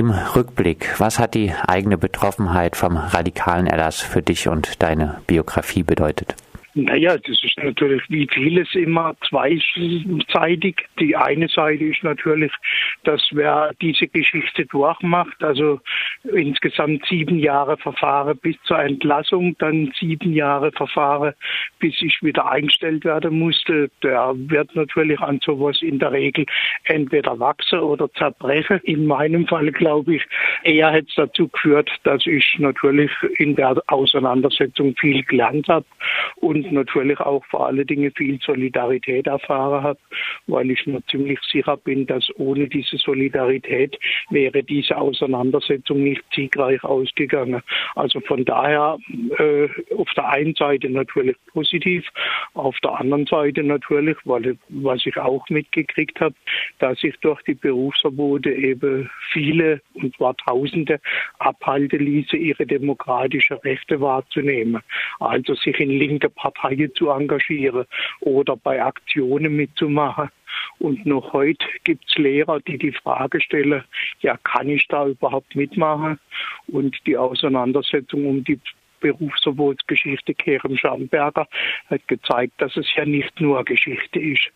Im Rückblick, was hat die eigene Betroffenheit vom radikalen Erlass für dich und deine Biografie bedeutet? Naja, das ist natürlich wie vieles immer zweiseitig. Die eine Seite ist natürlich, dass wer diese Geschichte durchmacht, also insgesamt sieben Jahre Verfahren bis zur Entlassung, dann sieben Jahre Verfahren, bis ich wieder eingestellt werden musste, der wird natürlich an sowas in der Regel entweder wachsen oder zerbrechen. In meinem Fall glaube ich, eher hätte es dazu geführt, dass ich natürlich in der Auseinandersetzung viel gelernt habe und natürlich auch vor allen Dingen viel Solidarität erfahren habe, weil ich mir ziemlich sicher bin, dass ohne diese Solidarität wäre diese Auseinandersetzung nicht siegreich ausgegangen. Also von daher äh, auf der einen Seite natürlich positiv, auf der anderen Seite natürlich, weil was ich auch mitgekriegt habe, dass sich durch die Berufsverbote eben viele, und zwar Tausende, abhalten ließe, ihre demokratischen Rechte wahrzunehmen. Also sich in linke Parteien Parteien zu engagieren oder bei Aktionen mitzumachen. Und noch heute gibt es Lehrer, die die Frage stellen, ja, kann ich da überhaupt mitmachen? Und die Auseinandersetzung um die Berufsverbotsgeschichte Kerem Schamberger hat gezeigt, dass es ja nicht nur Geschichte ist.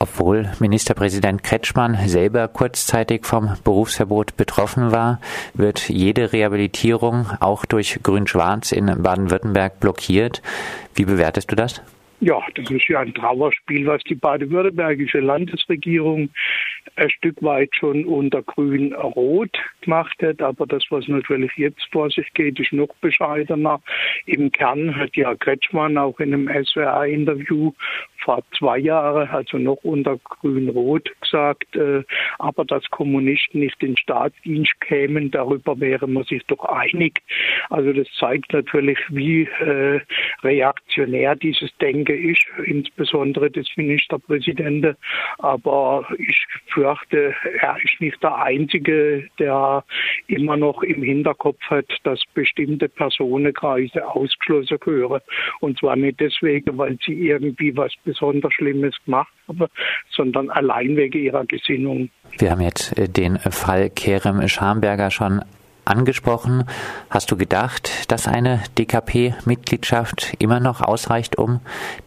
Obwohl Ministerpräsident Kretschmann selber kurzzeitig vom Berufsverbot betroffen war, wird jede Rehabilitierung auch durch Grün-Schwarz in Baden-Württemberg blockiert. Wie bewertest du das? Ja, das ist ja ein Trauerspiel, was die baden-württembergische Landesregierung ein Stück weit schon unter Grün-Rot gemacht hat. Aber das, was natürlich jetzt vor sich geht, ist noch bescheidener. Im Kern hat ja Kretschmann auch in einem SWR-Interview vor zwei Jahren, also noch unter Grün-Rot, gesagt, äh, aber dass Kommunisten nicht in Staatsdienst kämen, darüber wäre man sich doch einig. Also das zeigt natürlich, wie äh, reaktionär dieses Denken ist, insbesondere des Ministerpräsidenten. Aber ich fürchte, er ist nicht der Einzige, der immer noch im Hinterkopf hat, dass bestimmte Personenkreise ausgeschlossen gehören. Und zwar nicht deswegen, weil sie irgendwie was besonders Schlimmes gemacht haben, sondern allein wegen ihrer Gesinnung. Wir haben jetzt äh, den Fall Kerem Schamberger schon angesprochen. Hast du gedacht, dass eine DKP-Mitgliedschaft immer noch ausreicht, um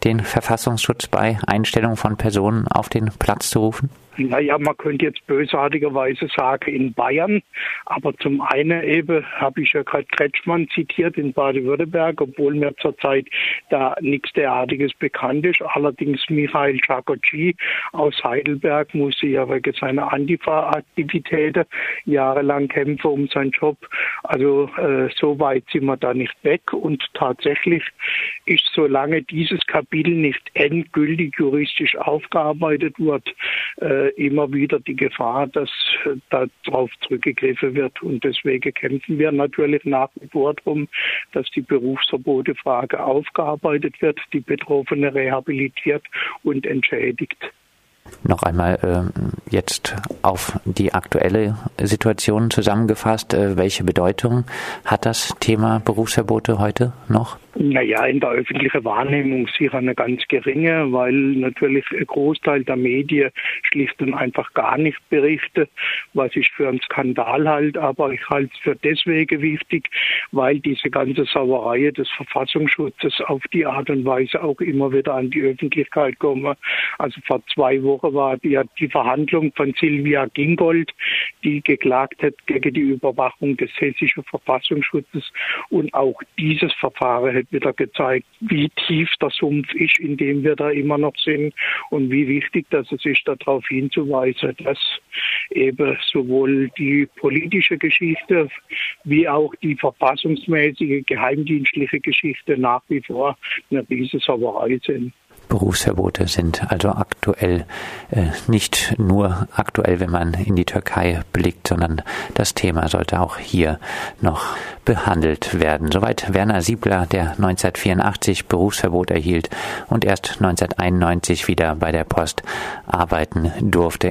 den Verfassungsschutz bei Einstellung von Personen auf den Platz zu rufen? naja, man könnte jetzt bösartigerweise sagen in Bayern, aber zum einen eben habe ich ja gerade Kretschmann zitiert in Baden-Württemberg, obwohl mir zurzeit da nichts derartiges bekannt ist. Allerdings Michael Chakoci aus Heidelberg musste ja wegen seiner Antifa-Aktivitäten jahrelang kämpfen um seinen Job. Also äh, so weit sind wir da nicht weg und tatsächlich ist, solange dieses Kapitel nicht endgültig juristisch aufgearbeitet wird, äh, immer wieder die Gefahr, dass äh, darauf zurückgegriffen wird. Und deswegen kämpfen wir natürlich nach wie vor darum, dass die Berufsverbotefrage aufgearbeitet wird, die Betroffene rehabilitiert und entschädigt. Noch einmal äh, jetzt auf die aktuelle Situation zusammengefasst. Äh, welche Bedeutung hat das Thema Berufsverbote heute noch? Naja, in der öffentlichen Wahrnehmung sicher eine ganz geringe, weil natürlich ein Großteil der Medien schlicht und einfach gar nicht berichtet, was ich für einen Skandal halte. Aber ich halte es für deswegen wichtig, weil diese ganze Sauerei des Verfassungsschutzes auf die Art und Weise auch immer wieder an die Öffentlichkeit kommen. Also vor zwei Wochen war die, die Verhandlung von Silvia Gingold, die geklagt hat gegen die Überwachung des hessischen Verfassungsschutzes. Und auch dieses Verfahren hat wieder gezeigt, wie tief der Sumpf ist, in dem wir da immer noch sind und wie wichtig dass es ist, darauf hinzuweisen, dass eben sowohl die politische Geschichte wie auch die verfassungsmäßige geheimdienstliche Geschichte nach wie vor eine Riesensauerei sind. Berufsverbote sind also aktuell äh, nicht nur aktuell, wenn man in die Türkei blickt, sondern das Thema sollte auch hier noch behandelt werden. Soweit Werner Siebler, der 1984 Berufsverbot erhielt und erst 1991 wieder bei der Post arbeiten durfte.